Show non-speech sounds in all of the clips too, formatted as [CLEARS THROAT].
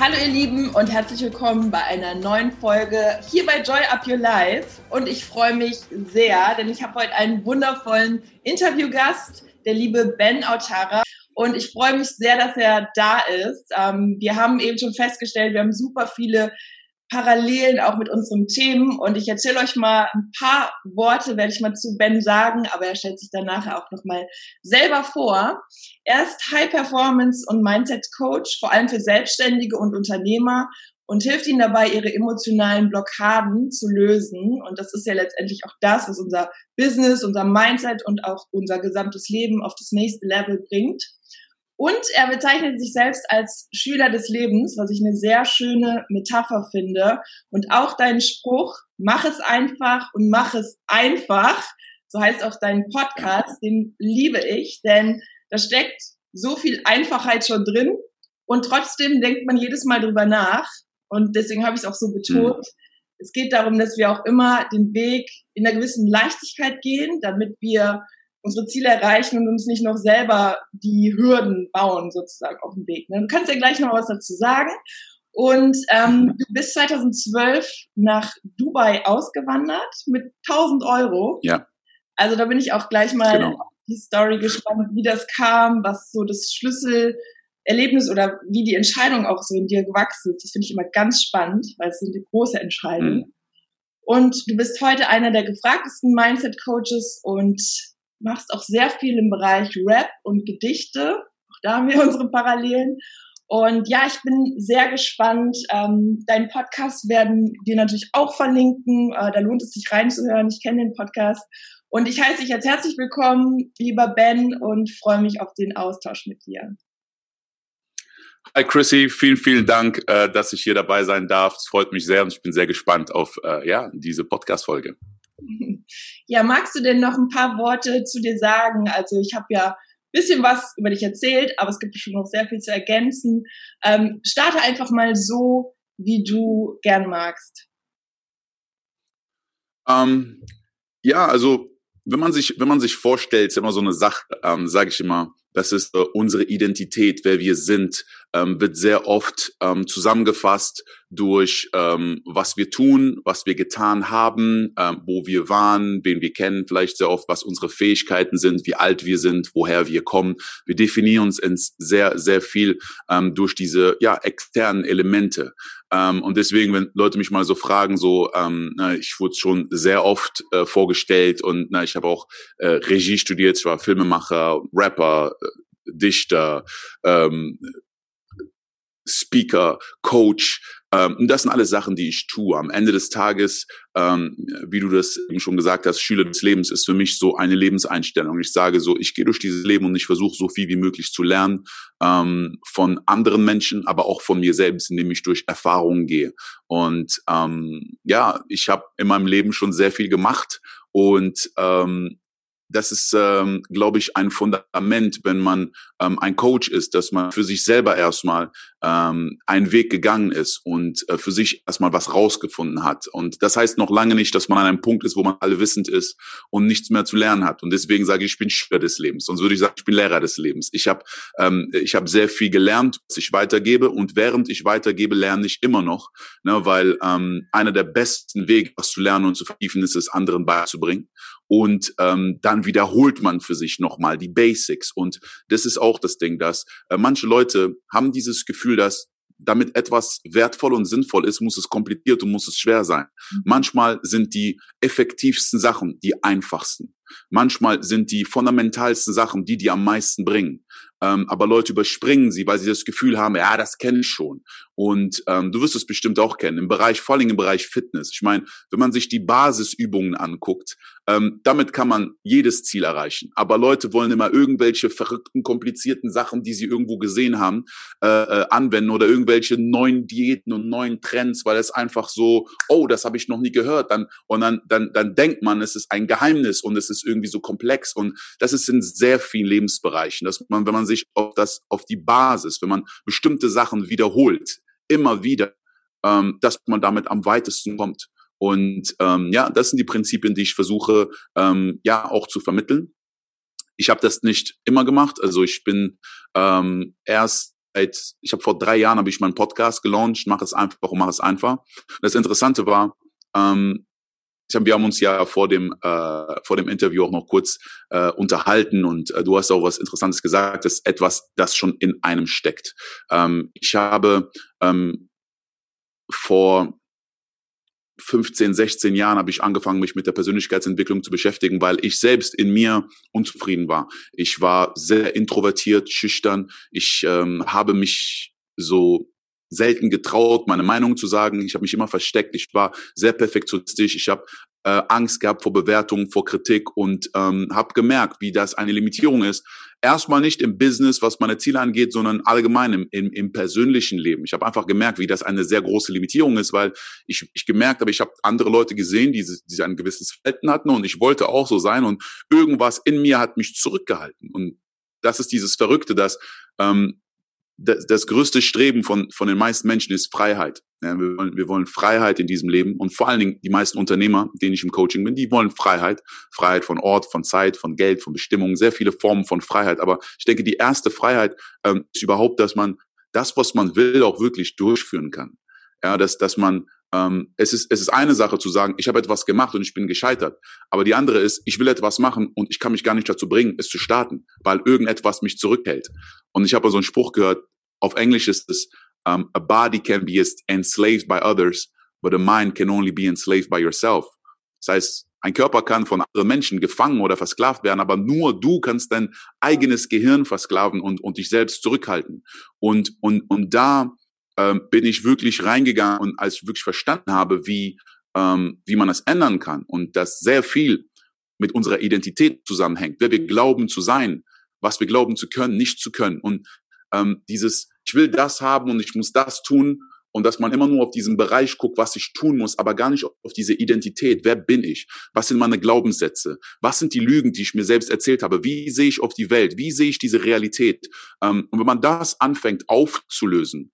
Hallo ihr Lieben und herzlich willkommen bei einer neuen Folge hier bei Joy Up Your Life. Und ich freue mich sehr, denn ich habe heute einen wundervollen Interviewgast, der liebe Ben Autara. Und ich freue mich sehr, dass er da ist. Ähm, wir haben eben schon festgestellt, wir haben super viele Parallelen auch mit unseren Themen. Und ich erzähle euch mal ein paar Worte, werde ich mal zu Ben sagen, aber er stellt sich dann nachher auch nochmal selber vor. Er ist High Performance und Mindset Coach, vor allem für Selbstständige und Unternehmer und hilft ihnen dabei, ihre emotionalen Blockaden zu lösen. Und das ist ja letztendlich auch das, was unser Business, unser Mindset und auch unser gesamtes Leben auf das nächste Level bringt. Und er bezeichnet sich selbst als Schüler des Lebens, was ich eine sehr schöne Metapher finde. Und auch dein Spruch, mach es einfach und mach es einfach, so heißt auch dein Podcast, den liebe ich, denn da steckt so viel Einfachheit schon drin und trotzdem denkt man jedes Mal drüber nach. Und deswegen habe ich es auch so betont. Mhm. Es geht darum, dass wir auch immer den Weg in einer gewissen Leichtigkeit gehen, damit wir unsere Ziele erreichen und uns nicht noch selber die Hürden bauen sozusagen auf dem Weg. Ne? Du kannst ja gleich noch was dazu sagen. Und ähm, du bist 2012 nach Dubai ausgewandert mit 1000 Euro. Ja. Also da bin ich auch gleich mal genau. die Story gespannt, wie das kam, was so das Schlüsselerlebnis oder wie die Entscheidung auch so in dir gewachsen ist. Das finde ich immer ganz spannend, weil es sind die große Entscheidungen. Mhm. Und du bist heute einer der gefragtesten Mindset-Coaches und machst auch sehr viel im Bereich Rap und Gedichte. Auch da haben wir [LAUGHS] unsere Parallelen. Und ja, ich bin sehr gespannt. Ähm, deinen Podcast werden wir natürlich auch verlinken. Äh, da lohnt es sich reinzuhören. Ich kenne den Podcast. Und ich heiße dich jetzt herzlich willkommen, lieber Ben, und freue mich auf den Austausch mit dir. Hi Chrissy, vielen, vielen Dank, äh, dass ich hier dabei sein darf. Es freut mich sehr und ich bin sehr gespannt auf äh, ja, diese Podcast-Folge. Ja, magst du denn noch ein paar Worte zu dir sagen? Also ich habe ja ein bisschen was über dich erzählt, aber es gibt schon noch sehr viel zu ergänzen. Ähm, starte einfach mal so, wie du gern magst. Ähm, ja, also wenn man sich, wenn man sich vorstellt, ist immer so eine Sache, ähm, sage ich immer, das ist äh, unsere Identität, wer wir sind, ähm, wird sehr oft ähm, zusammengefasst durch ähm, was wir tun, was wir getan haben, ähm, wo wir waren, wen wir kennen, vielleicht sehr oft, was unsere Fähigkeiten sind, wie alt wir sind, woher wir kommen. Wir definieren uns ins sehr, sehr viel ähm, durch diese ja, externen Elemente. Ähm, und deswegen, wenn Leute mich mal so fragen, so, ähm, na, ich wurde schon sehr oft äh, vorgestellt und na, ich habe auch äh, Regie studiert, ich war Filmemacher, Rapper, äh, Dichter, ähm, Speaker, Coach. Ähm, und das sind alles Sachen, die ich tue. Am Ende des Tages, ähm, wie du das eben schon gesagt hast, Schüler des Lebens ist für mich so eine Lebenseinstellung. Ich sage so, ich gehe durch dieses Leben und ich versuche so viel wie möglich zu lernen ähm, von anderen Menschen, aber auch von mir selbst, indem ich durch Erfahrungen gehe. Und ähm, ja, ich habe in meinem Leben schon sehr viel gemacht und ähm, das ist, ähm, glaube ich, ein Fundament, wenn man ähm, ein Coach ist, dass man für sich selber erstmal ähm, einen Weg gegangen ist und äh, für sich erstmal was rausgefunden hat. Und das heißt noch lange nicht, dass man an einem Punkt ist, wo man alle wissend ist und nichts mehr zu lernen hat. Und deswegen sage ich, ich bin Schüler des Lebens. Sonst würde ich sagen, ich bin Lehrer des Lebens. Ich habe ähm, ich hab sehr viel gelernt, was ich weitergebe. Und während ich weitergebe, lerne ich immer noch, ne, weil ähm, einer der besten Wege, was zu lernen und zu vertiefen, ist es, anderen beizubringen und ähm, dann wiederholt man für sich nochmal die Basics. Und das ist auch das Ding, dass äh, manche Leute haben dieses Gefühl, dass damit etwas wertvoll und sinnvoll ist, muss es kompliziert und muss es schwer sein. Mhm. Manchmal sind die effektivsten Sachen die einfachsten. Manchmal sind die fundamentalsten Sachen die, die am meisten bringen. Ähm, aber Leute überspringen sie, weil sie das Gefühl haben, ja, das kenne ich schon. Und ähm, du wirst es bestimmt auch kennen, im Bereich, vor allem im Bereich Fitness. Ich meine, wenn man sich die Basisübungen anguckt, ähm, damit kann man jedes Ziel erreichen. Aber Leute wollen immer irgendwelche verrückten, komplizierten Sachen, die sie irgendwo gesehen haben, äh, äh, anwenden oder irgendwelche neuen Diäten und neuen Trends, weil es einfach so, oh, das habe ich noch nie gehört. Dann, und dann, dann, dann denkt man, es ist ein Geheimnis und es ist irgendwie so komplex. Und das ist in sehr vielen Lebensbereichen, dass man, wenn man sich auf das, auf die Basis, wenn man bestimmte Sachen wiederholt, immer wieder, ähm, dass man damit am weitesten kommt. Und ähm, ja, das sind die Prinzipien, die ich versuche ähm, ja auch zu vermitteln. Ich habe das nicht immer gemacht. Also ich bin ähm, erst seit, ich habe vor drei Jahren habe ich meinen Podcast gelauncht, mache es einfach und mache es einfach. Das Interessante war, ähm, ich hab, wir haben uns ja vor dem äh, vor dem Interview auch noch kurz äh, unterhalten und äh, du hast auch was Interessantes gesagt, das ist etwas, das schon in einem steckt. Ähm, ich habe ähm, vor 15, 16 Jahren habe ich angefangen, mich mit der Persönlichkeitsentwicklung zu beschäftigen, weil ich selbst in mir unzufrieden war. Ich war sehr introvertiert, schüchtern. Ich ähm, habe mich so selten getraut, meine Meinung zu sagen. Ich habe mich immer versteckt. Ich war sehr perfektionistisch. Ich habe äh, Angst gehabt vor Bewertungen, vor Kritik und ähm, habe gemerkt, wie das eine Limitierung ist. Erstmal nicht im Business, was meine Ziele angeht, sondern allgemein im, im, im persönlichen Leben. Ich habe einfach gemerkt, wie das eine sehr große Limitierung ist, weil ich, ich gemerkt habe, ich habe andere Leute gesehen, die, die ein gewisses Verhalten hatten und ich wollte auch so sein und irgendwas in mir hat mich zurückgehalten. Und das ist dieses Verrückte, dass ähm, das, das größte Streben von, von den meisten Menschen ist Freiheit. Ja, wir, wollen, wir wollen Freiheit in diesem Leben und vor allen Dingen die meisten Unternehmer, denen ich im Coaching bin, die wollen Freiheit. Freiheit von Ort, von Zeit, von Geld, von Bestimmung, sehr viele Formen von Freiheit. Aber ich denke, die erste Freiheit ähm, ist überhaupt, dass man das, was man will, auch wirklich durchführen kann. Ja, dass, dass man ähm, es, ist, es ist eine Sache zu sagen, ich habe etwas gemacht und ich bin gescheitert. Aber die andere ist, ich will etwas machen und ich kann mich gar nicht dazu bringen, es zu starten, weil irgendetwas mich zurückhält. Und ich habe so einen Spruch gehört, auf Englisch ist es, um, a body can be enslaved by others, but a mind can only be enslaved by yourself. Das heißt, ein Körper kann von anderen Menschen gefangen oder versklavt werden, aber nur du kannst dein eigenes Gehirn versklaven und, und dich selbst zurückhalten. Und, und, und da ähm, bin ich wirklich reingegangen und als ich wirklich verstanden habe, wie, ähm, wie man das ändern kann und dass sehr viel mit unserer Identität zusammenhängt, wer wir glauben zu sein, was wir glauben zu können, nicht zu können. Und ähm, dieses, ich will das haben und ich muss das tun und dass man immer nur auf diesen Bereich guckt, was ich tun muss, aber gar nicht auf diese Identität. Wer bin ich? Was sind meine Glaubenssätze? Was sind die Lügen, die ich mir selbst erzählt habe? Wie sehe ich auf die Welt? Wie sehe ich diese Realität? Ähm, und wenn man das anfängt aufzulösen,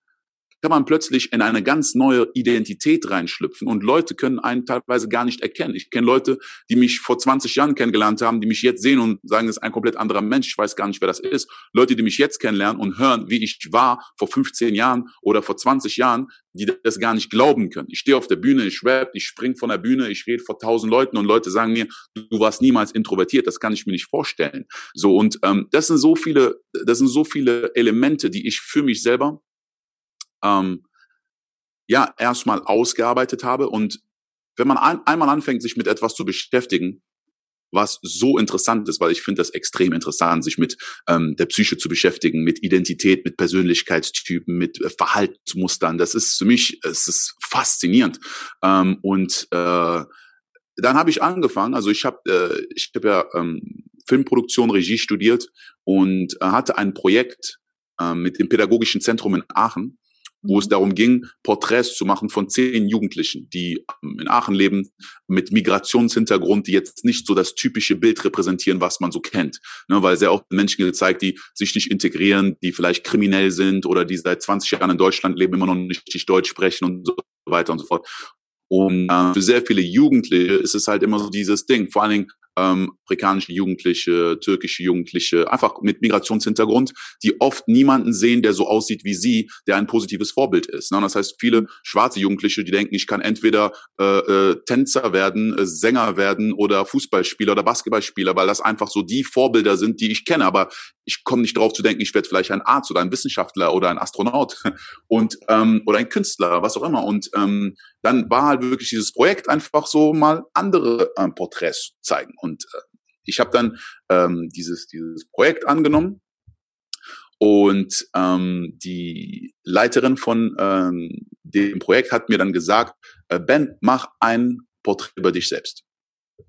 kann man plötzlich in eine ganz neue Identität reinschlüpfen und Leute können einen teilweise gar nicht erkennen. Ich kenne Leute, die mich vor 20 Jahren kennengelernt haben, die mich jetzt sehen und sagen, das ist ein komplett anderer Mensch. Ich weiß gar nicht, wer das ist. Leute, die mich jetzt kennenlernen und hören, wie ich war vor 15 Jahren oder vor 20 Jahren, die das gar nicht glauben können. Ich stehe auf der Bühne, ich rap, ich spring von der Bühne, ich rede vor tausend Leuten und Leute sagen mir, du warst niemals introvertiert, das kann ich mir nicht vorstellen. So und ähm, das sind so viele, das sind so viele Elemente, die ich für mich selber ähm, ja erstmal ausgearbeitet habe. Und wenn man ein, einmal anfängt, sich mit etwas zu beschäftigen, was so interessant ist, weil ich finde das extrem interessant, sich mit ähm, der Psyche zu beschäftigen, mit Identität, mit Persönlichkeitstypen, mit äh, Verhaltensmustern. Das ist für mich, es ist faszinierend. Ähm, und äh, dann habe ich angefangen, also ich habe äh, ich habe ja ähm, Filmproduktion, Regie studiert und äh, hatte ein Projekt äh, mit dem Pädagogischen Zentrum in Aachen wo es darum ging, Porträts zu machen von zehn Jugendlichen, die ähm, in Aachen leben, mit Migrationshintergrund, die jetzt nicht so das typische Bild repräsentieren, was man so kennt. Ne, weil sehr oft Menschen gezeigt, die sich nicht integrieren, die vielleicht kriminell sind oder die seit 20 Jahren in Deutschland leben, immer noch nicht richtig Deutsch sprechen und so weiter und so fort. Und äh, für sehr viele Jugendliche ist es halt immer so dieses Ding, vor allen Dingen ähm, afrikanische Jugendliche, türkische Jugendliche, einfach mit Migrationshintergrund, die oft niemanden sehen, der so aussieht wie sie, der ein positives Vorbild ist. Ne? Das heißt, viele schwarze Jugendliche, die denken, ich kann entweder äh, äh, Tänzer werden, äh, Sänger werden oder Fußballspieler oder Basketballspieler, weil das einfach so die Vorbilder sind, die ich kenne. Aber ich komme nicht drauf zu denken, ich werde vielleicht ein Arzt oder ein Wissenschaftler oder ein Astronaut [LAUGHS] und ähm, oder ein Künstler, was auch immer. Und ähm, dann war halt wirklich dieses Projekt einfach so mal andere ähm, Porträts zeigen. Und äh, ich habe dann ähm, dieses, dieses Projekt angenommen und ähm, die Leiterin von ähm, dem Projekt hat mir dann gesagt, äh, Ben, mach ein Porträt über dich selbst.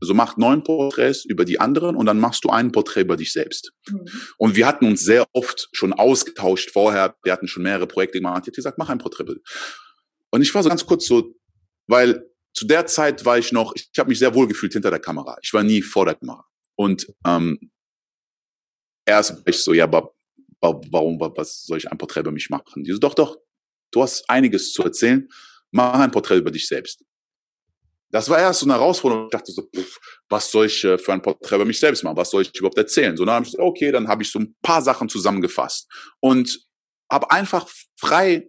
Also mach neun Porträts über die anderen und dann machst du ein Porträt über dich selbst. Mhm. Und wir hatten uns sehr oft schon ausgetauscht vorher. Wir hatten schon mehrere Projekte gemacht. Ich habe gesagt, mach ein Porträt. Und ich war so ganz kurz so, weil zu der Zeit war ich noch, ich, ich habe mich sehr wohl gefühlt hinter der Kamera. Ich war nie vor der Kamera. Und ähm, erst war ich so, ja, aber warum, was soll ich ein Porträt über mich machen? Die so, doch, doch, du hast einiges zu erzählen, mach ein Porträt über dich selbst. Das war erst so eine Herausforderung. Ich dachte so, pff, was soll ich äh, für ein Porträt über mich selbst machen? Was soll ich überhaupt erzählen? So, dann habe ich gesagt, okay, dann habe ich so ein paar Sachen zusammengefasst und habe einfach frei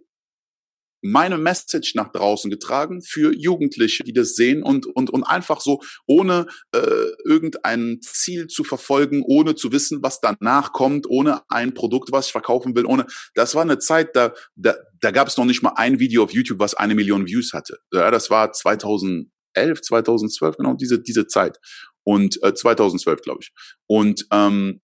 meine Message nach draußen getragen für Jugendliche, die das sehen und, und, und einfach so ohne äh, irgendein Ziel zu verfolgen, ohne zu wissen, was danach kommt, ohne ein Produkt, was ich verkaufen will, ohne. Das war eine Zeit, da, da, da gab es noch nicht mal ein Video auf YouTube, was eine Million Views hatte. Ja, das war 2011, 2012, genau diese, diese Zeit. Und äh, 2012, glaube ich. Und ähm,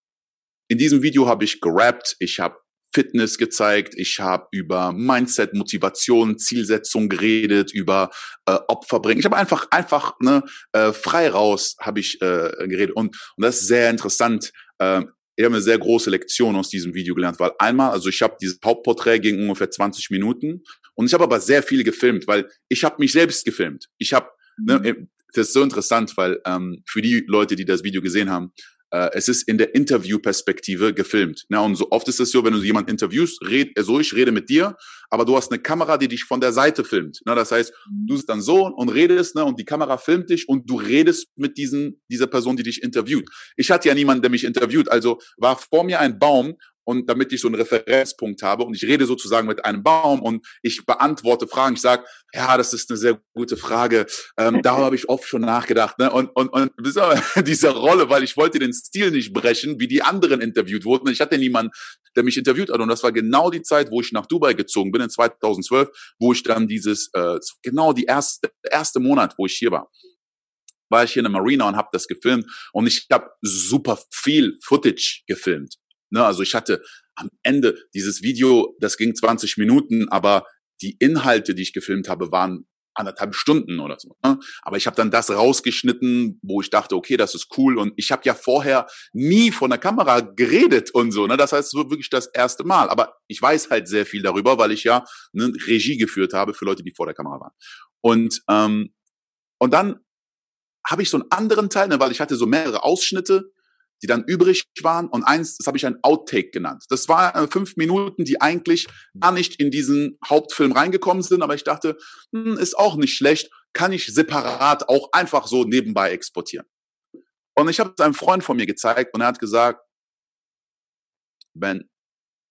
in diesem Video habe ich gerappt, ich habe Fitness gezeigt, ich habe über Mindset, Motivation, Zielsetzung geredet, über äh, Opfer bringen. Ich habe einfach einfach ne, äh, frei raus habe ich äh, geredet und und das ist sehr interessant. Äh, ich habe eine sehr große Lektion aus diesem Video gelernt, weil einmal, also ich habe dieses Hauptporträt ging ungefähr 20 Minuten und ich habe aber sehr viel gefilmt, weil ich habe mich selbst gefilmt. Ich habe, ne, mhm. das ist so interessant, weil ähm, für die Leute, die das Video gesehen haben, äh, es ist in der Interviewperspektive gefilmt. Ne? Und so oft ist es so, wenn du jemanden interviewst, red, so ich rede mit dir, aber du hast eine Kamera, die dich von der Seite filmt. Ne? Das heißt, du bist dann so und redest, ne? und die Kamera filmt dich und du redest mit diesen, dieser Person, die dich interviewt. Ich hatte ja niemanden, der mich interviewt, also war vor mir ein Baum und damit ich so einen Referenzpunkt habe und ich rede sozusagen mit einem Baum und ich beantworte Fragen. Ich sage, ja, das ist eine sehr gute Frage. Ähm, darüber habe ich oft schon nachgedacht. Ne? Und, und, und [LAUGHS] diese Rolle, weil ich wollte den Stil nicht brechen, wie die anderen interviewt wurden. Ich hatte niemanden, der mich interviewt hat. Und das war genau die Zeit, wo ich nach Dubai gezogen bin, in 2012, wo ich dann dieses, äh, genau die erste, erste Monat, wo ich hier war war ich hier in der Marina und habe das gefilmt und ich habe super viel Footage gefilmt. Ne, also ich hatte am Ende dieses Video, das ging 20 Minuten, aber die Inhalte, die ich gefilmt habe, waren anderthalb Stunden oder so. Ne? Aber ich habe dann das rausgeschnitten, wo ich dachte, okay, das ist cool. Und ich habe ja vorher nie von der Kamera geredet und so. Ne? Das heißt, es wird wirklich das erste Mal. Aber ich weiß halt sehr viel darüber, weil ich ja ne, Regie geführt habe für Leute, die vor der Kamera waren. Und ähm, und dann habe ich so einen anderen Teil, ne, weil ich hatte so mehrere Ausschnitte die dann übrig waren. Und eins, das habe ich ein Outtake genannt. Das war äh, fünf Minuten, die eigentlich gar nicht in diesen Hauptfilm reingekommen sind, aber ich dachte, hm, ist auch nicht schlecht, kann ich separat auch einfach so nebenbei exportieren. Und ich habe es einem Freund von mir gezeigt und er hat gesagt, Ben,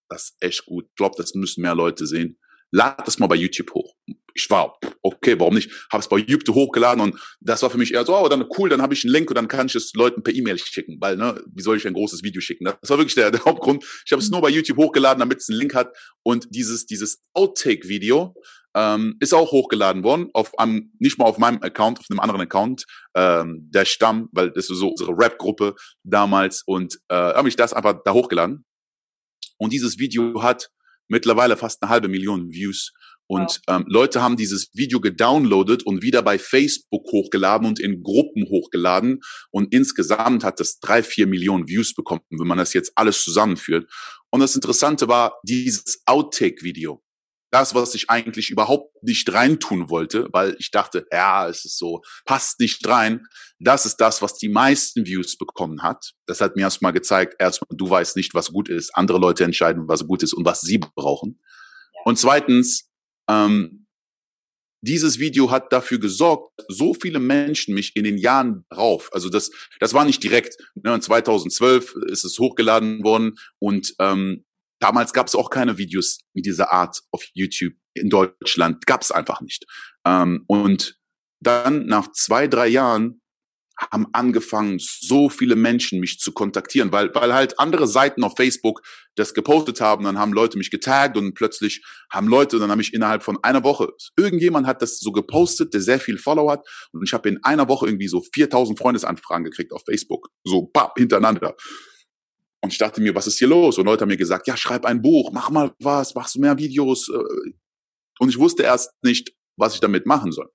das ist echt gut. Ich glaube, das müssen mehr Leute sehen lad das mal bei YouTube hoch. Ich war, okay, warum nicht? Habe es bei YouTube hochgeladen und das war für mich eher so, oh, dann cool, dann habe ich einen Link und dann kann ich es Leuten per E-Mail schicken, weil, ne, wie soll ich ein großes Video schicken? Das war wirklich der, der Hauptgrund. Ich habe es nur bei YouTube hochgeladen, damit es einen Link hat und dieses, dieses Outtake-Video, ähm, ist auch hochgeladen worden, auf einem, nicht mal auf meinem Account, auf einem anderen Account, ähm, der Stamm, weil das ist so unsere Rap-Gruppe damals und äh, habe ich das einfach da hochgeladen. Und dieses Video hat mittlerweile fast eine halbe Million Views. Und wow. ähm, Leute haben dieses Video gedownloadet und wieder bei Facebook hochgeladen und in Gruppen hochgeladen. Und insgesamt hat das drei, vier Millionen Views bekommen, wenn man das jetzt alles zusammenführt. Und das Interessante war dieses Outtake-Video das, was ich eigentlich überhaupt nicht reintun wollte, weil ich dachte, ja, es ist so, passt nicht rein. Das ist das, was die meisten Views bekommen hat. Das hat mir erstmal gezeigt, erstmal, du weißt nicht, was gut ist. Andere Leute entscheiden, was gut ist und was sie brauchen. Ja. Und zweitens, ähm, dieses Video hat dafür gesorgt, so viele Menschen mich in den Jahren drauf, also das, das war nicht direkt, ne, 2012 ist es hochgeladen worden und ähm, Damals gab es auch keine Videos dieser Art auf YouTube in Deutschland. Gab es einfach nicht. Ähm, und dann nach zwei, drei Jahren haben angefangen, so viele Menschen mich zu kontaktieren, weil, weil halt andere Seiten auf Facebook das gepostet haben, dann haben Leute mich getaggt und plötzlich haben Leute, dann habe ich innerhalb von einer Woche, irgendjemand hat das so gepostet, der sehr viel Follow hat und ich habe in einer Woche irgendwie so 4000 Freundesanfragen gekriegt auf Facebook, so papp, hintereinander. Und ich dachte mir, was ist hier los? Und Leute haben mir gesagt, ja, schreib ein Buch, mach mal was, machst du mehr Videos. Äh. Und ich wusste erst nicht, was ich damit machen soll.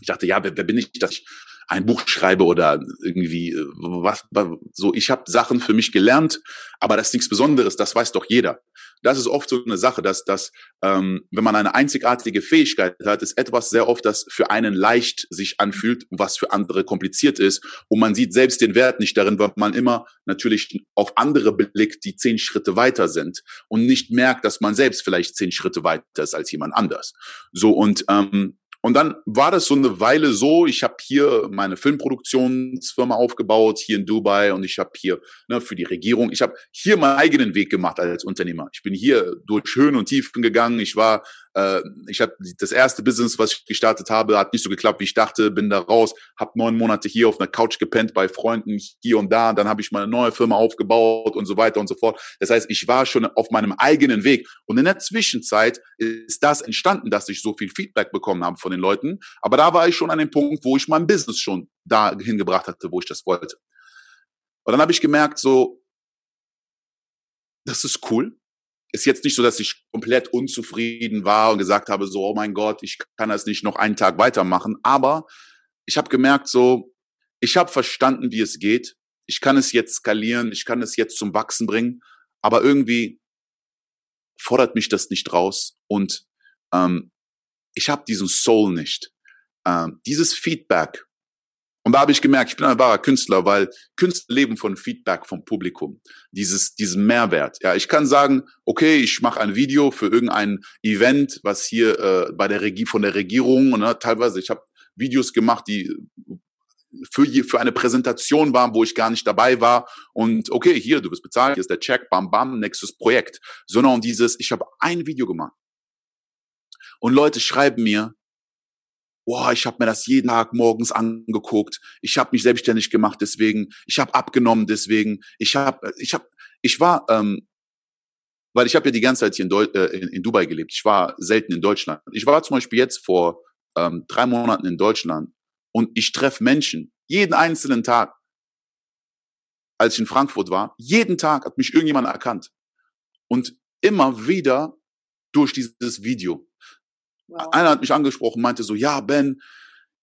Ich dachte, ja, wer, wer bin ich, dass ich ein Buch schreibe oder irgendwie äh, was so ich habe Sachen für mich gelernt, aber das ist nichts Besonderes, das weiß doch jeder. Das ist oft so eine Sache, dass dass ähm, wenn man eine einzigartige Fähigkeit hat, ist etwas sehr oft, das für einen leicht sich anfühlt, was für andere kompliziert ist und man sieht selbst den Wert nicht darin, weil man immer natürlich auf andere blickt, die zehn Schritte weiter sind und nicht merkt, dass man selbst vielleicht zehn Schritte weiter ist als jemand anders. So und ähm, und dann war das so eine Weile so, ich habe hier meine Filmproduktionsfirma aufgebaut, hier in Dubai und ich habe hier ne, für die Regierung, ich habe hier meinen eigenen Weg gemacht als Unternehmer. Ich bin hier durch Höhen und Tiefen gegangen. Ich war äh, ich habe das erste Business, was ich gestartet habe, hat nicht so geklappt, wie ich dachte, bin da raus, habe neun Monate hier auf einer Couch gepennt bei Freunden hier und da, dann habe ich meine neue Firma aufgebaut und so weiter und so fort. Das heißt, ich war schon auf meinem eigenen Weg. Und in der Zwischenzeit ist das entstanden, dass ich so viel Feedback bekommen habe von den Leuten, aber da war ich schon an dem Punkt, wo ich mein Business schon dahin gebracht hatte, wo ich das wollte. Und dann habe ich gemerkt, so, das ist cool ist jetzt nicht so, dass ich komplett unzufrieden war und gesagt habe, so, oh mein Gott, ich kann das nicht noch einen Tag weitermachen. Aber ich habe gemerkt, so, ich habe verstanden, wie es geht. Ich kann es jetzt skalieren, ich kann es jetzt zum Wachsen bringen, aber irgendwie fordert mich das nicht raus und ähm, ich habe diesen Soul nicht. Ähm, dieses Feedback, und da habe ich gemerkt, ich bin ein wahrer Künstler, weil Künstler leben von Feedback vom Publikum. Dieses, diesen Mehrwert. Ja, ich kann sagen, okay, ich mache ein Video für irgendein Event, was hier äh, bei der Regie von der Regierung, ne, teilweise, ich habe Videos gemacht, die für, für eine Präsentation waren, wo ich gar nicht dabei war. Und okay, hier, du bist bezahlt, hier ist der Check, bam, bam, nächstes Projekt. Sondern dieses, ich habe ein Video gemacht. Und Leute schreiben mir, boah, ich habe mir das jeden Tag morgens angeguckt, ich habe mich selbstständig gemacht deswegen, ich habe abgenommen deswegen, ich habe, ich habe, ich war, ähm, weil ich habe ja die ganze Zeit hier in, Deu äh, in, Dubai gelebt, ich war selten in Deutschland. Ich war zum Beispiel jetzt vor ähm, drei Monaten in Deutschland und ich treffe Menschen jeden einzelnen Tag. Als ich in Frankfurt war, jeden Tag hat mich irgendjemand erkannt. Und immer wieder durch dieses Video. Wow. Einer hat mich angesprochen, meinte so, ja, Ben,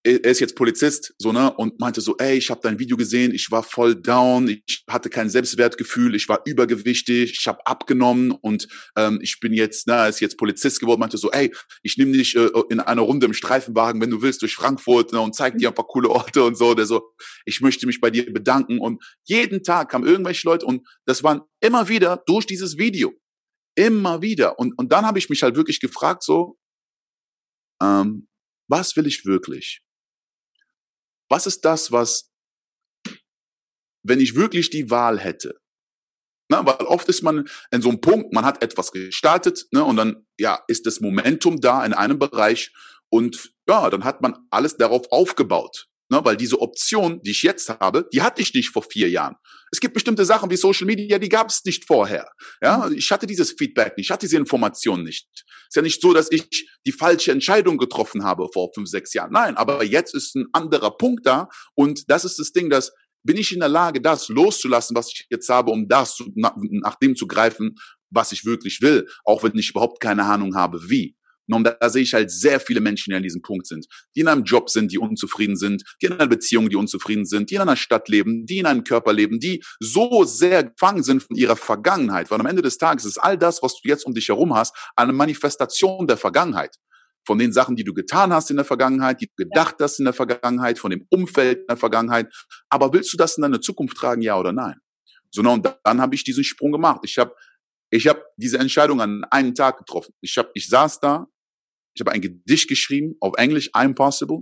er ist jetzt Polizist, so, ne, und meinte so, ey, ich habe dein Video gesehen, ich war voll down, ich hatte kein Selbstwertgefühl, ich war übergewichtig, ich habe abgenommen und ähm, ich bin jetzt, na, ist jetzt Polizist geworden, meinte so, ey, ich nehme dich äh, in einer Runde im Streifenwagen, wenn du willst, durch Frankfurt ne, und zeig dir ein paar coole Orte und so, der so, ich möchte mich bei dir bedanken und jeden Tag kamen irgendwelche Leute und das waren immer wieder durch dieses Video, immer wieder und, und dann habe ich mich halt wirklich gefragt so, ähm, was will ich wirklich? Was ist das, was, wenn ich wirklich die Wahl hätte? Na, weil oft ist man in so einem Punkt, man hat etwas gestartet ne, und dann ja, ist das Momentum da in einem Bereich und ja, dann hat man alles darauf aufgebaut. Ne, weil diese Option, die ich jetzt habe, die hatte ich nicht vor vier Jahren. Es gibt bestimmte Sachen wie Social Media, die gab es nicht vorher. Ja, ich hatte dieses Feedback nicht, ich hatte diese Information nicht. Ist ja nicht so, dass ich die falsche Entscheidung getroffen habe vor fünf, sechs Jahren. Nein, aber jetzt ist ein anderer Punkt da und das ist das Ding, dass bin ich in der Lage, das loszulassen, was ich jetzt habe, um das zu, nach, nach dem zu greifen, was ich wirklich will, auch wenn ich überhaupt keine Ahnung habe, wie. Und da, sehe ich halt sehr viele Menschen, die an diesem Punkt sind, die in einem Job sind, die unzufrieden sind, die in einer Beziehung, die unzufrieden sind, die in einer Stadt leben, die in einem Körper leben, die so sehr gefangen sind von ihrer Vergangenheit. Weil am Ende des Tages ist all das, was du jetzt um dich herum hast, eine Manifestation der Vergangenheit. Von den Sachen, die du getan hast in der Vergangenheit, die du gedacht hast in der Vergangenheit, von dem Umfeld in der Vergangenheit. Aber willst du das in deine Zukunft tragen, ja oder nein? So, und dann habe ich diesen Sprung gemacht. Ich habe ich habe diese Entscheidung an einem Tag getroffen. Ich hab, ich saß da, ich habe ein Gedicht geschrieben auf Englisch, I'm Possible,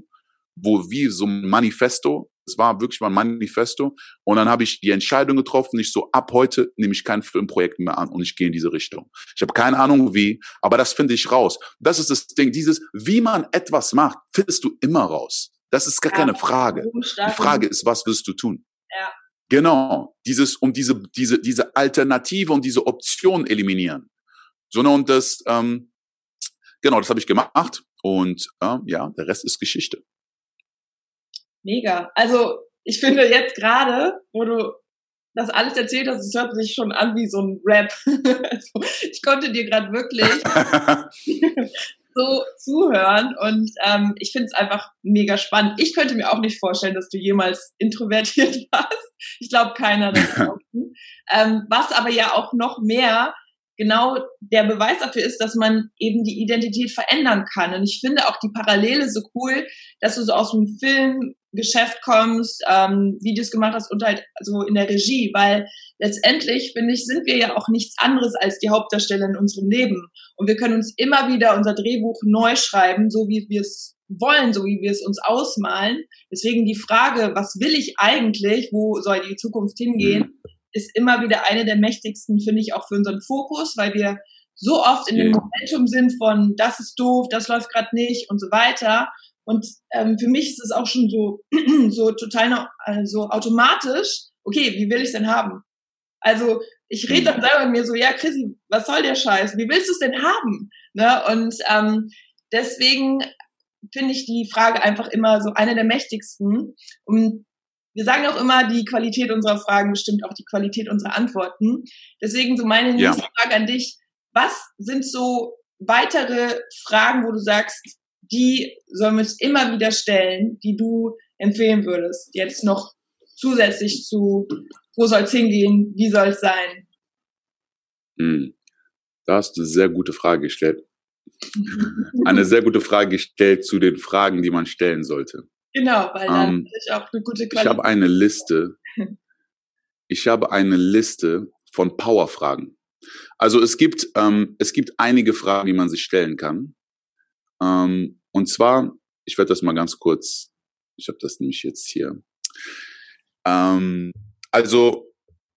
wo wie so ein Manifesto, es war wirklich mein Manifesto. Und dann habe ich die Entscheidung getroffen, ich so, ab heute nehme ich kein Filmprojekt mehr an und ich gehe in diese Richtung. Ich habe keine Ahnung wie, aber das finde ich raus. Das ist das Ding, dieses, wie man etwas macht, findest du immer raus. Das ist gar ja, keine Frage. Die Frage ist, was wirst du tun? Ja. Genau, dieses, um diese, diese, diese Alternative und diese Option eliminieren. Sondern und das, ähm, genau, das habe ich gemacht und äh, ja, der Rest ist Geschichte. Mega. Also ich finde jetzt gerade, wo du das alles erzählt hast, es hört sich schon an wie so ein Rap. [LAUGHS] also, ich konnte dir gerade wirklich [LAUGHS] so zuhören und ähm, ich finde es einfach mega spannend. Ich könnte mir auch nicht vorstellen, dass du jemals introvertiert [LAUGHS] warst. Ich glaube, keiner da draußen. ähm, was aber ja auch noch mehr genau der Beweis dafür ist, dass man eben die Identität verändern kann. Und ich finde auch die Parallele so cool, dass du so aus dem Filmgeschäft kommst, ähm, Videos gemacht hast und halt so in der Regie, weil letztendlich, finde ich, sind wir ja auch nichts anderes als die Hauptdarsteller in unserem Leben. Und wir können uns immer wieder unser Drehbuch neu schreiben, so wie wir es wollen, so wie wir es uns ausmalen. Deswegen die Frage, was will ich eigentlich, wo soll die Zukunft hingehen, ist immer wieder eine der mächtigsten, finde ich, auch für unseren Fokus, weil wir so oft in dem Momentum sind von, das ist doof, das läuft gerade nicht und so weiter. Und ähm, für mich ist es auch schon so, [CLEARS THROAT] so total also automatisch, okay, wie will ich denn haben? Also ich rede dann selber mit mir so, ja, Chrissy, was soll der Scheiß? Wie willst du es denn haben? Ne? Und ähm, deswegen finde ich die Frage einfach immer so eine der mächtigsten. Und wir sagen auch immer, die Qualität unserer Fragen bestimmt auch die Qualität unserer Antworten. Deswegen so meine nächste ja. Frage an dich. Was sind so weitere Fragen, wo du sagst, die sollen wir uns immer wieder stellen, die du empfehlen würdest, jetzt noch zusätzlich zu, wo soll es hingehen, wie soll es sein? Hm. Da hast du eine sehr gute Frage gestellt. [LAUGHS] eine sehr gute Frage gestellt zu den Fragen, die man stellen sollte. Genau, weil dann ähm, ich auch eine gute Qualität. Ich habe eine Liste. Ich habe eine Liste von Powerfragen. Also es gibt ähm, es gibt einige Fragen, die man sich stellen kann. Ähm, und zwar, ich werde das mal ganz kurz. Ich habe das nämlich jetzt hier. Ähm, also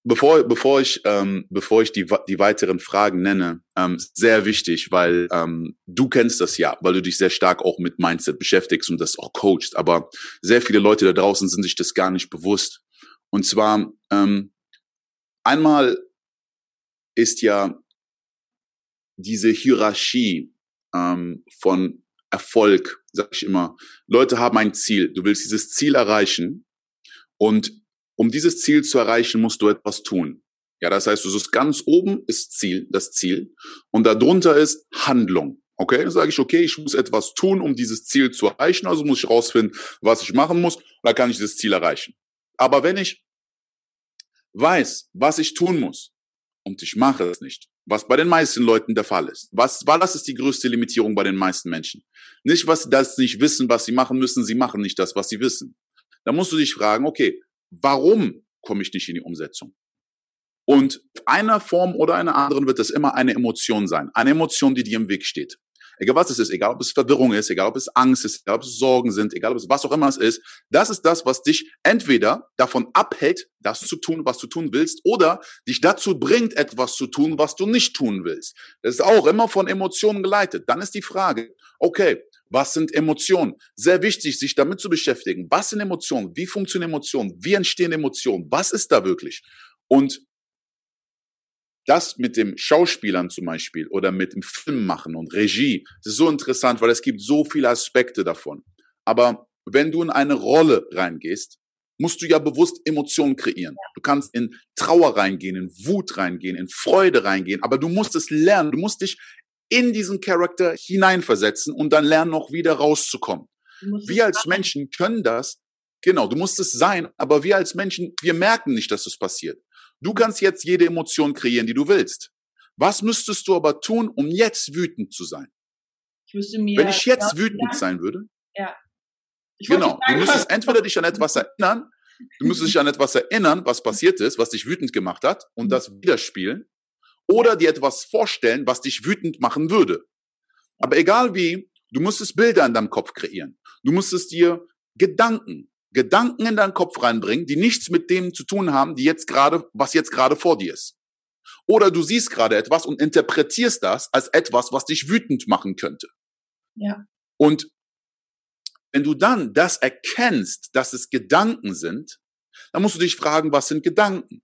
bevor, bevor ich, ähm, bevor ich die, die weiteren Fragen nenne, ähm, sehr wichtig, weil ähm, du kennst das ja, weil du dich sehr stark auch mit Mindset beschäftigst und das auch coachst. Aber sehr viele Leute da draußen sind sich das gar nicht bewusst. Und zwar ähm, einmal ist ja diese Hierarchie ähm, von Erfolg, sag ich immer. Leute haben ein Ziel. Du willst dieses Ziel erreichen und um dieses Ziel zu erreichen, musst du etwas tun. Ja, das heißt, du ist ganz oben ist Ziel, das Ziel, und darunter ist Handlung. Okay, dann sage ich, okay, ich muss etwas tun, um dieses Ziel zu erreichen, also muss ich rausfinden, was ich machen muss, und dann kann ich das Ziel erreichen. Aber wenn ich weiß, was ich tun muss, und ich mache es nicht, was bei den meisten Leuten der Fall ist. Was, weil das ist die größte Limitierung bei den meisten Menschen. Nicht, was sie das nicht wissen, was sie machen müssen, sie machen nicht das, was sie wissen. Da musst du dich fragen, okay, warum komme ich nicht in die Umsetzung? Und einer Form oder einer anderen wird das immer eine Emotion sein. Eine Emotion, die dir im Weg steht. Egal was es ist, egal ob es Verwirrung ist, egal ob es Angst ist, egal ob es Sorgen sind, egal ob es was auch immer es ist, das ist das, was dich entweder davon abhält, das zu tun, was du tun willst, oder dich dazu bringt, etwas zu tun, was du nicht tun willst. Das ist auch immer von Emotionen geleitet. Dann ist die Frage, okay, was sind Emotionen? Sehr wichtig, sich damit zu beschäftigen. Was sind Emotionen? Wie funktionieren Emotionen? Wie entstehen Emotionen? Was ist da wirklich? Und das mit dem Schauspielern zum Beispiel oder mit dem Filmmachen und Regie, das ist so interessant, weil es gibt so viele Aspekte davon. Aber wenn du in eine Rolle reingehst, musst du ja bewusst Emotionen kreieren. Du kannst in Trauer reingehen, in Wut reingehen, in Freude reingehen, aber du musst es lernen. Du musst dich in diesen Charakter hineinversetzen und dann lernen, noch wieder rauszukommen. Wir als Menschen können das. Genau, du musst es sein, aber wir als Menschen, wir merken nicht, dass es passiert. Du kannst jetzt jede Emotion kreieren, die du willst. Was müsstest du aber tun, um jetzt wütend zu sein? Ich mir, Wenn ich jetzt wütend sein würde? Ja. Ich genau, du müsstest entweder dich an etwas erinnern, du müsstest dich an etwas erinnern, was passiert ist, was dich wütend gemacht hat und das widerspielen oder dir etwas vorstellen, was dich wütend machen würde. Aber egal wie, du musstest Bilder in deinem Kopf kreieren. Du musstest dir Gedanken, Gedanken in deinen Kopf reinbringen, die nichts mit dem zu tun haben, die jetzt gerade, was jetzt gerade vor dir ist. Oder du siehst gerade etwas und interpretierst das als etwas, was dich wütend machen könnte. Ja. Und wenn du dann das erkennst, dass es Gedanken sind, dann musst du dich fragen, was sind Gedanken?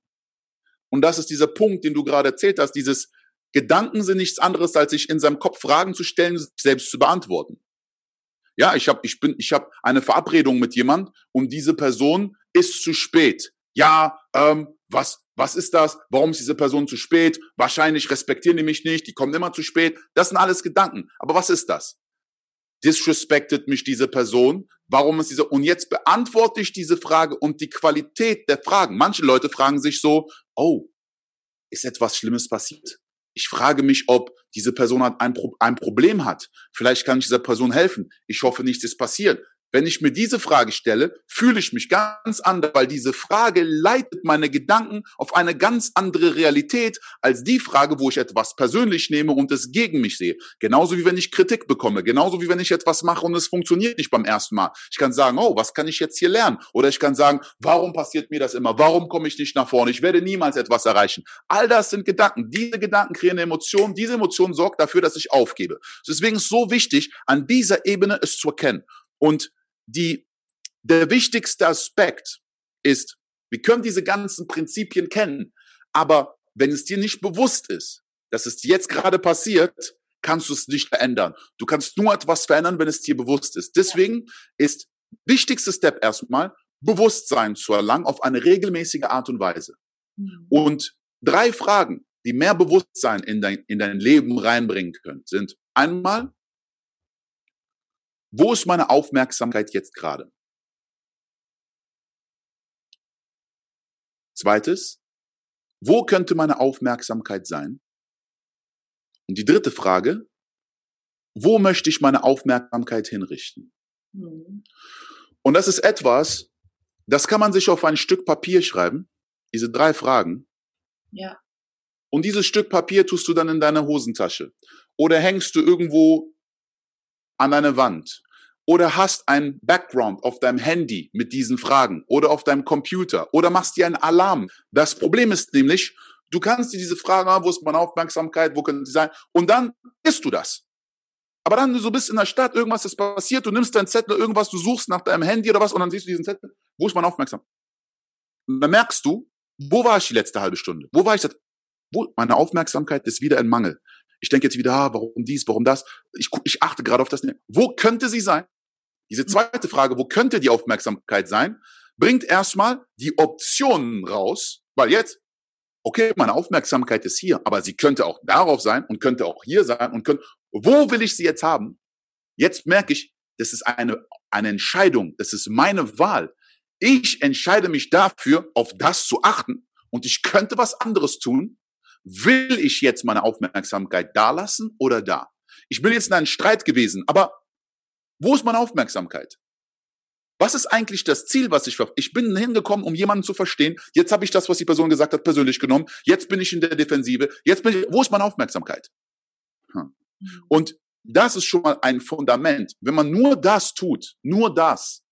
Und das ist dieser Punkt, den du gerade erzählt hast, dieses Gedanken sind nichts anderes, als sich in seinem Kopf Fragen zu stellen, selbst zu beantworten. Ja, ich habe ich bin ich habe eine Verabredung mit jemand und diese Person ist zu spät. Ja, ähm, was was ist das? Warum ist diese Person zu spät? Wahrscheinlich respektieren die mich nicht, die kommen immer zu spät. Das sind alles Gedanken. Aber was ist das? disrespected mich diese Person? Warum ist diese, und jetzt beantworte ich diese Frage und die Qualität der Fragen. Manche Leute fragen sich so, oh, ist etwas Schlimmes passiert? Ich frage mich, ob diese Person ein, Pro ein Problem hat. Vielleicht kann ich dieser Person helfen. Ich hoffe, nichts ist passiert. Wenn ich mir diese Frage stelle, fühle ich mich ganz anders, weil diese Frage leitet meine Gedanken auf eine ganz andere Realität als die Frage, wo ich etwas persönlich nehme und es gegen mich sehe. Genauso wie wenn ich Kritik bekomme, genauso wie wenn ich etwas mache und es funktioniert nicht beim ersten Mal. Ich kann sagen, oh, was kann ich jetzt hier lernen? Oder ich kann sagen, warum passiert mir das immer? Warum komme ich nicht nach vorne? Ich werde niemals etwas erreichen. All das sind Gedanken. Diese Gedanken kreieren eine Emotion. Diese Emotion sorgt dafür, dass ich aufgebe. Deswegen ist es so wichtig, an dieser Ebene es zu erkennen. Und die, der wichtigste Aspekt ist, wir können diese ganzen Prinzipien kennen, aber wenn es dir nicht bewusst ist, dass es jetzt gerade passiert, kannst du es nicht verändern. Du kannst nur etwas verändern, wenn es dir bewusst ist. Deswegen ist wichtigste Step erstmal, Bewusstsein zu erlangen auf eine regelmäßige Art und Weise. Mhm. Und drei Fragen, die mehr Bewusstsein in dein, in dein Leben reinbringen können, sind einmal, wo ist meine Aufmerksamkeit jetzt gerade? Zweites, wo könnte meine Aufmerksamkeit sein? Und die dritte Frage, wo möchte ich meine Aufmerksamkeit hinrichten? Mhm. Und das ist etwas, das kann man sich auf ein Stück Papier schreiben, diese drei Fragen. Ja. Und dieses Stück Papier tust du dann in deine Hosentasche. Oder hängst du irgendwo an eine Wand oder hast ein Background auf deinem Handy mit diesen Fragen oder auf deinem Computer oder machst dir einen Alarm. Das Problem ist nämlich, du kannst dir diese Fragen, wo ist meine Aufmerksamkeit, wo können sie sein, und dann isst du das. Aber dann du bist in der Stadt, irgendwas ist passiert, du nimmst deinen Zettel, irgendwas, du suchst nach deinem Handy oder was, und dann siehst du diesen Zettel, wo ist meine Aufmerksamkeit? Und dann merkst du, wo war ich die letzte halbe Stunde? Wo war ich das? Wo? Meine Aufmerksamkeit ist wieder in Mangel. Ich denke jetzt wieder, ah, warum dies, warum das? Ich, ich achte gerade auf das. Wo könnte sie sein? Diese zweite Frage, wo könnte die Aufmerksamkeit sein, bringt erstmal die Optionen raus, weil jetzt, okay, meine Aufmerksamkeit ist hier, aber sie könnte auch darauf sein und könnte auch hier sein und könnte, wo will ich sie jetzt haben? Jetzt merke ich, das ist eine, eine Entscheidung, das ist meine Wahl. Ich entscheide mich dafür, auf das zu achten und ich könnte was anderes tun, Will ich jetzt meine Aufmerksamkeit da lassen oder da? Ich bin jetzt in einem Streit gewesen, aber wo ist meine Aufmerksamkeit? Was ist eigentlich das Ziel, was ich verfolge? Ich bin hingekommen, um jemanden zu verstehen. Jetzt habe ich das, was die Person gesagt hat, persönlich genommen. Jetzt bin ich in der Defensive. Jetzt bin ich, wo ist meine Aufmerksamkeit? Hm. Mhm. Und das ist schon mal ein Fundament. Wenn man nur das tut, nur das,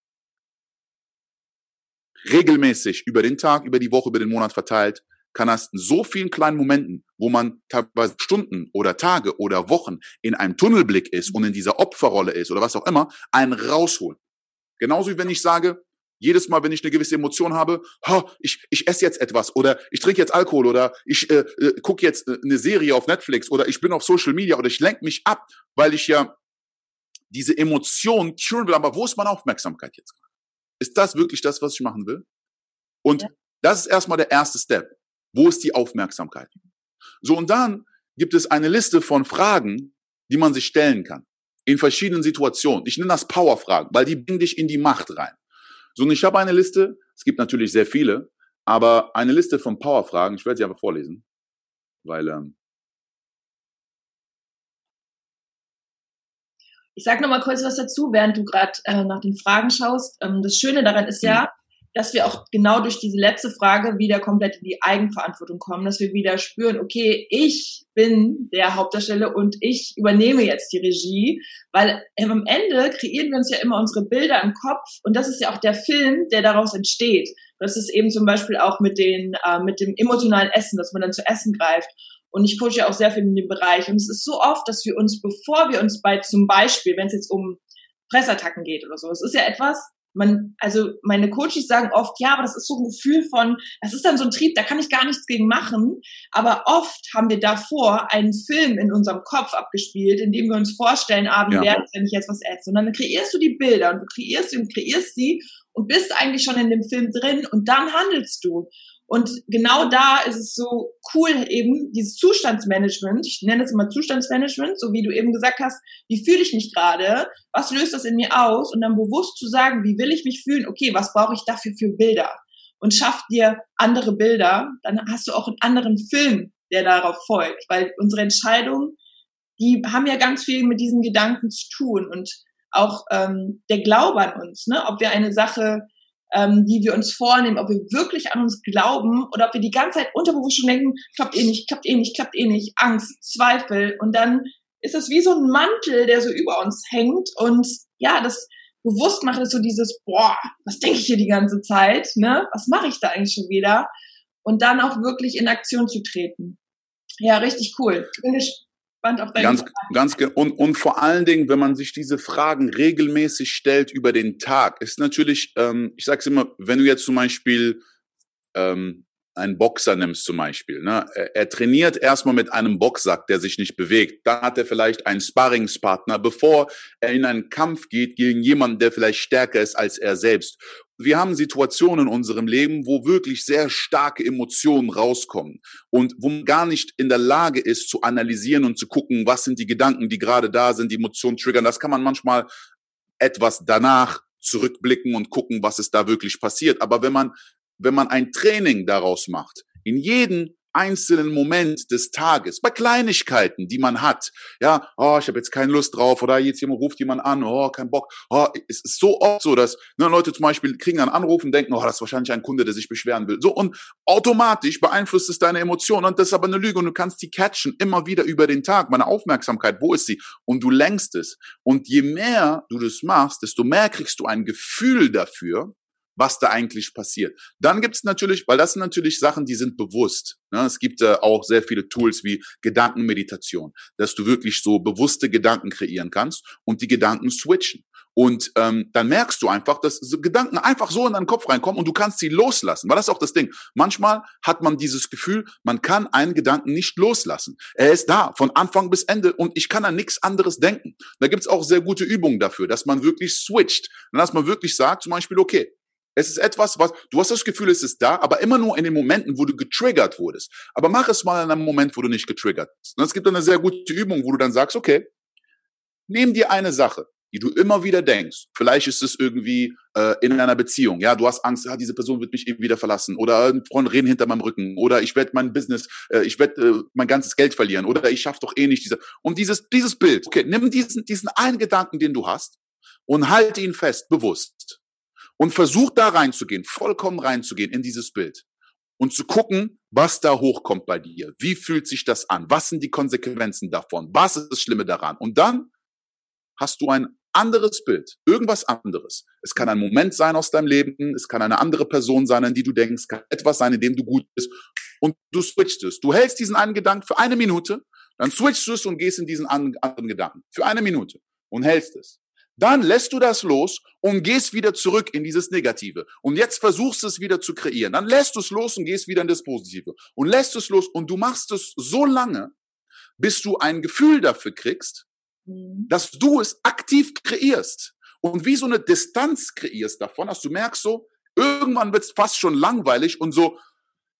regelmäßig über den Tag, über die Woche, über den Monat verteilt, kann aus so vielen kleinen Momenten, wo man teilweise Stunden oder Tage oder Wochen in einem Tunnelblick ist und in dieser Opferrolle ist oder was auch immer, einen rausholen. Genauso wie wenn ich sage, jedes Mal, wenn ich eine gewisse Emotion habe, oh, ich, ich esse jetzt etwas oder ich trinke jetzt Alkohol oder ich äh, äh, gucke jetzt äh, eine Serie auf Netflix oder ich bin auf Social Media oder ich lenke mich ab, weil ich ja diese Emotion tunen will. Aber wo ist meine Aufmerksamkeit jetzt? Ist das wirklich das, was ich machen will? Und ja. das ist erstmal der erste Step. Wo ist die Aufmerksamkeit? So, und dann gibt es eine Liste von Fragen, die man sich stellen kann. In verschiedenen Situationen. Ich nenne das Powerfragen, weil die bringen dich in die Macht rein. So, und ich habe eine Liste, es gibt natürlich sehr viele, aber eine Liste von Powerfragen, ich werde sie einfach vorlesen, weil ähm, Ich sage noch mal kurz was dazu, während du gerade äh, nach den Fragen schaust. Ähm, das Schöne daran ist ja, dass wir auch genau durch diese letzte Frage wieder komplett in die Eigenverantwortung kommen, dass wir wieder spüren, okay, ich bin der Hauptdarsteller und ich übernehme jetzt die Regie, weil am Ende kreieren wir uns ja immer unsere Bilder im Kopf und das ist ja auch der Film, der daraus entsteht. Das ist eben zum Beispiel auch mit den äh, mit dem emotionalen Essen, dass man dann zu essen greift. Und ich coache ja auch sehr viel in dem Bereich. Und es ist so oft, dass wir uns, bevor wir uns bei zum Beispiel, wenn es jetzt um Pressattacken geht oder so, es ist ja etwas, man, also meine Coaches sagen oft, ja, aber das ist so ein Gefühl von, das ist dann so ein Trieb, da kann ich gar nichts gegen machen. Aber oft haben wir davor einen Film in unserem Kopf abgespielt, in dem wir uns vorstellen, ah, wie ja. wäre es, wenn ich jetzt was esse? Und dann kreierst du die Bilder und du kreierst sie und kreierst sie und bist eigentlich schon in dem Film drin und dann handelst du. Und genau da ist es so cool eben, dieses Zustandsmanagement, ich nenne es immer Zustandsmanagement, so wie du eben gesagt hast, wie fühle ich mich gerade, was löst das in mir aus? Und dann bewusst zu sagen, wie will ich mich fühlen, okay, was brauche ich dafür für Bilder? Und schaff dir andere Bilder, dann hast du auch einen anderen Film, der darauf folgt, weil unsere Entscheidungen, die haben ja ganz viel mit diesen Gedanken zu tun. Und auch ähm, der Glaube an uns, ne? ob wir eine Sache ähm, die wir uns vornehmen, ob wir wirklich an uns glauben oder ob wir die ganze Zeit unterbewusst schon denken, klappt eh nicht, klappt eh nicht, klappt eh nicht, Angst, Zweifel und dann ist es wie so ein Mantel, der so über uns hängt und ja, das bewusst macht es so dieses, boah, was denke ich hier die ganze Zeit, ne? Was mache ich da eigentlich schon wieder? Und dann auch wirklich in Aktion zu treten. Ja, richtig cool. Ich bin gespannt auf ganz, ganz und, und vor allen Dingen, wenn man sich diese Fragen regelmäßig stellt über den Tag, ist natürlich, ähm, ich sage es immer, wenn du jetzt zum Beispiel ähm, einen Boxer nimmst zum Beispiel, ne? er, er trainiert erstmal mit einem Boxsack, der sich nicht bewegt. Dann hat er vielleicht einen Sparringspartner, bevor er in einen Kampf geht gegen jemanden, der vielleicht stärker ist als er selbst wir haben Situationen in unserem Leben, wo wirklich sehr starke Emotionen rauskommen und wo man gar nicht in der Lage ist zu analysieren und zu gucken, was sind die Gedanken, die gerade da sind, die Emotionen triggern. Das kann man manchmal etwas danach zurückblicken und gucken, was ist da wirklich passiert. Aber wenn man, wenn man ein Training daraus macht, in jeden einzelnen Moment des Tages, bei Kleinigkeiten, die man hat. Ja, oh, ich habe jetzt keine Lust drauf oder jetzt jemand ruft jemand an, oh, kein Bock. Oh, es ist so oft so, dass ne, Leute zum Beispiel kriegen einen Anruf und denken, oh, das ist wahrscheinlich ein Kunde, der sich beschweren will. So und automatisch beeinflusst es deine Emotionen und das ist aber eine Lüge und du kannst die catchen immer wieder über den Tag. Meine Aufmerksamkeit, wo ist sie? Und du lenkst es. Und je mehr du das machst, desto mehr kriegst du ein Gefühl dafür, was da eigentlich passiert. Dann gibt es natürlich, weil das sind natürlich Sachen, die sind bewusst. Ne? Es gibt äh, auch sehr viele Tools wie Gedankenmeditation, dass du wirklich so bewusste Gedanken kreieren kannst und die Gedanken switchen. Und ähm, dann merkst du einfach, dass so Gedanken einfach so in deinen Kopf reinkommen und du kannst sie loslassen. Weil das ist auch das Ding. Manchmal hat man dieses Gefühl, man kann einen Gedanken nicht loslassen. Er ist da, von Anfang bis Ende und ich kann an nichts anderes denken. Da gibt's auch sehr gute Übungen dafür, dass man wirklich switcht. Dass man wirklich sagt, zum Beispiel, okay, es ist etwas, was, du hast das Gefühl, es ist da, aber immer nur in den Momenten, wo du getriggert wurdest. Aber mach es mal in einem Moment, wo du nicht getriggert bist. Und es gibt eine sehr gute Übung, wo du dann sagst, okay, nimm dir eine Sache, die du immer wieder denkst. Vielleicht ist es irgendwie äh, in einer Beziehung. Ja, du hast Angst, ja, diese Person wird mich eben wieder verlassen oder Freunde reden hinter meinem Rücken oder ich werde mein Business, äh, ich werde äh, mein ganzes Geld verlieren oder ich schaffe doch eh nicht diese. Und dieses dieses Bild. Okay, nimm diesen diesen einen Gedanken, den du hast und halte ihn fest, bewusst und versuch da reinzugehen, vollkommen reinzugehen in dieses Bild und zu gucken, was da hochkommt bei dir. Wie fühlt sich das an? Was sind die Konsequenzen davon? Was ist das Schlimme daran? Und dann hast du ein anderes Bild, irgendwas anderes. Es kann ein Moment sein aus deinem Leben, es kann eine andere Person sein, an die du denkst, es kann etwas sein, in dem du gut bist und du switchst es. Du hältst diesen einen Gedanken für eine Minute, dann switchst du es und gehst in diesen anderen Gedanken für eine Minute und hältst es. Dann lässt du das los und gehst wieder zurück in dieses Negative. Und jetzt versuchst du es wieder zu kreieren. Dann lässt du es los und gehst wieder in das Positive. Und lässt es los und du machst es so lange, bis du ein Gefühl dafür kriegst, mhm. dass du es aktiv kreierst. Und wie so eine Distanz kreierst davon, dass du merkst so, irgendwann wird es fast schon langweilig und so,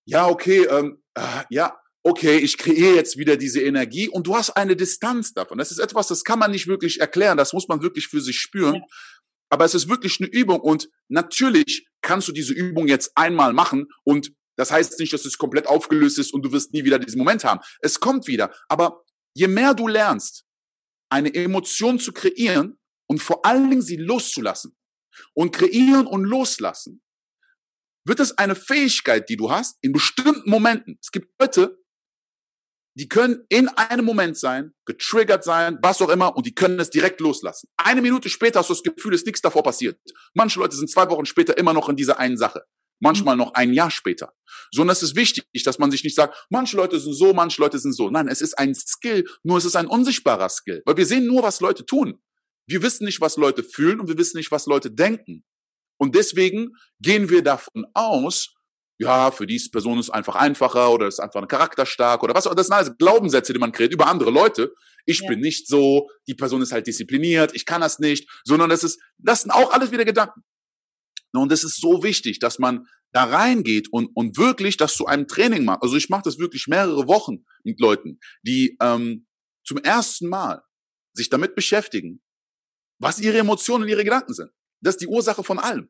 ja, okay, ähm, äh, ja, okay, ich kreiere jetzt wieder diese Energie und du hast eine Distanz davon. Das ist etwas, das kann man nicht wirklich erklären, das muss man wirklich für sich spüren. Ja. Aber es ist wirklich eine Übung und natürlich kannst du diese Übung jetzt einmal machen und das heißt nicht, dass es komplett aufgelöst ist und du wirst nie wieder diesen Moment haben. Es kommt wieder. Aber je mehr du lernst, eine Emotion zu kreieren und vor allen Dingen sie loszulassen und kreieren und loslassen, wird es eine Fähigkeit, die du hast, in bestimmten Momenten. Es gibt Leute, die können in einem Moment sein, getriggert sein, was auch immer, und die können es direkt loslassen. Eine Minute später hast du das Gefühl, ist nichts davor passiert. Manche Leute sind zwei Wochen später immer noch in dieser einen Sache. Manchmal noch ein Jahr später. So, und es ist wichtig, dass man sich nicht sagt, manche Leute sind so, manche Leute sind so. Nein, es ist ein Skill, nur es ist ein unsichtbarer Skill. Weil wir sehen nur, was Leute tun. Wir wissen nicht, was Leute fühlen und wir wissen nicht, was Leute denken. Und deswegen gehen wir davon aus, ja, für diese Person ist einfach einfacher oder ist einfach charakterstark oder was. Das sind alles Glaubenssätze, die man kreiert über andere Leute. Ich ja. bin nicht so, die Person ist halt diszipliniert, ich kann das nicht, sondern das ist, das sind auch alles wieder Gedanken. Und es ist so wichtig, dass man da reingeht und, und wirklich das zu einem Training macht. Also ich mache das wirklich mehrere Wochen mit Leuten, die ähm, zum ersten Mal sich damit beschäftigen, was ihre Emotionen und ihre Gedanken sind. Das ist die Ursache von allem.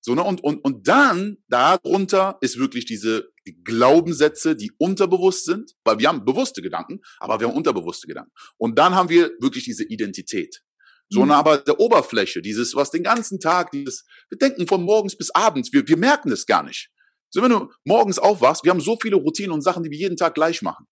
So, ne? und, und, und dann, darunter ist wirklich diese Glaubenssätze, die unterbewusst sind, weil wir haben bewusste Gedanken, aber wir haben unterbewusste Gedanken. Und dann haben wir wirklich diese Identität. So, mhm. aber der Oberfläche, dieses, was den ganzen Tag, dieses, wir denken von morgens bis abends, wir, wir merken es gar nicht. So, wenn du morgens aufwachst, wir haben so viele Routinen und Sachen, die wir jeden Tag gleich machen.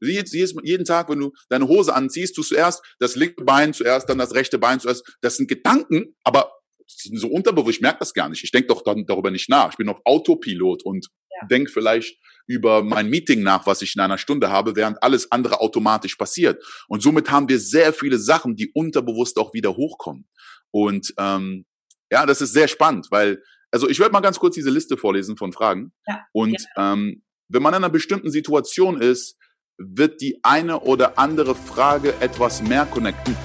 Jeden, jeden Tag, wenn du deine Hose anziehst, tust du erst das linke Bein zuerst, dann das rechte Bein zuerst. Das sind Gedanken, aber so unterbewusst, ich merke das gar nicht. Ich denke doch dann darüber nicht nach. Ich bin auf Autopilot und ja. denke vielleicht über mein Meeting nach, was ich in einer Stunde habe, während alles andere automatisch passiert. Und somit haben wir sehr viele Sachen, die unterbewusst auch wieder hochkommen. Und ähm, ja, das ist sehr spannend, weil, also ich werde mal ganz kurz diese Liste vorlesen von Fragen. Ja. Und ja. Ähm, wenn man in einer bestimmten Situation ist, wird die eine oder andere Frage etwas mehr connecten.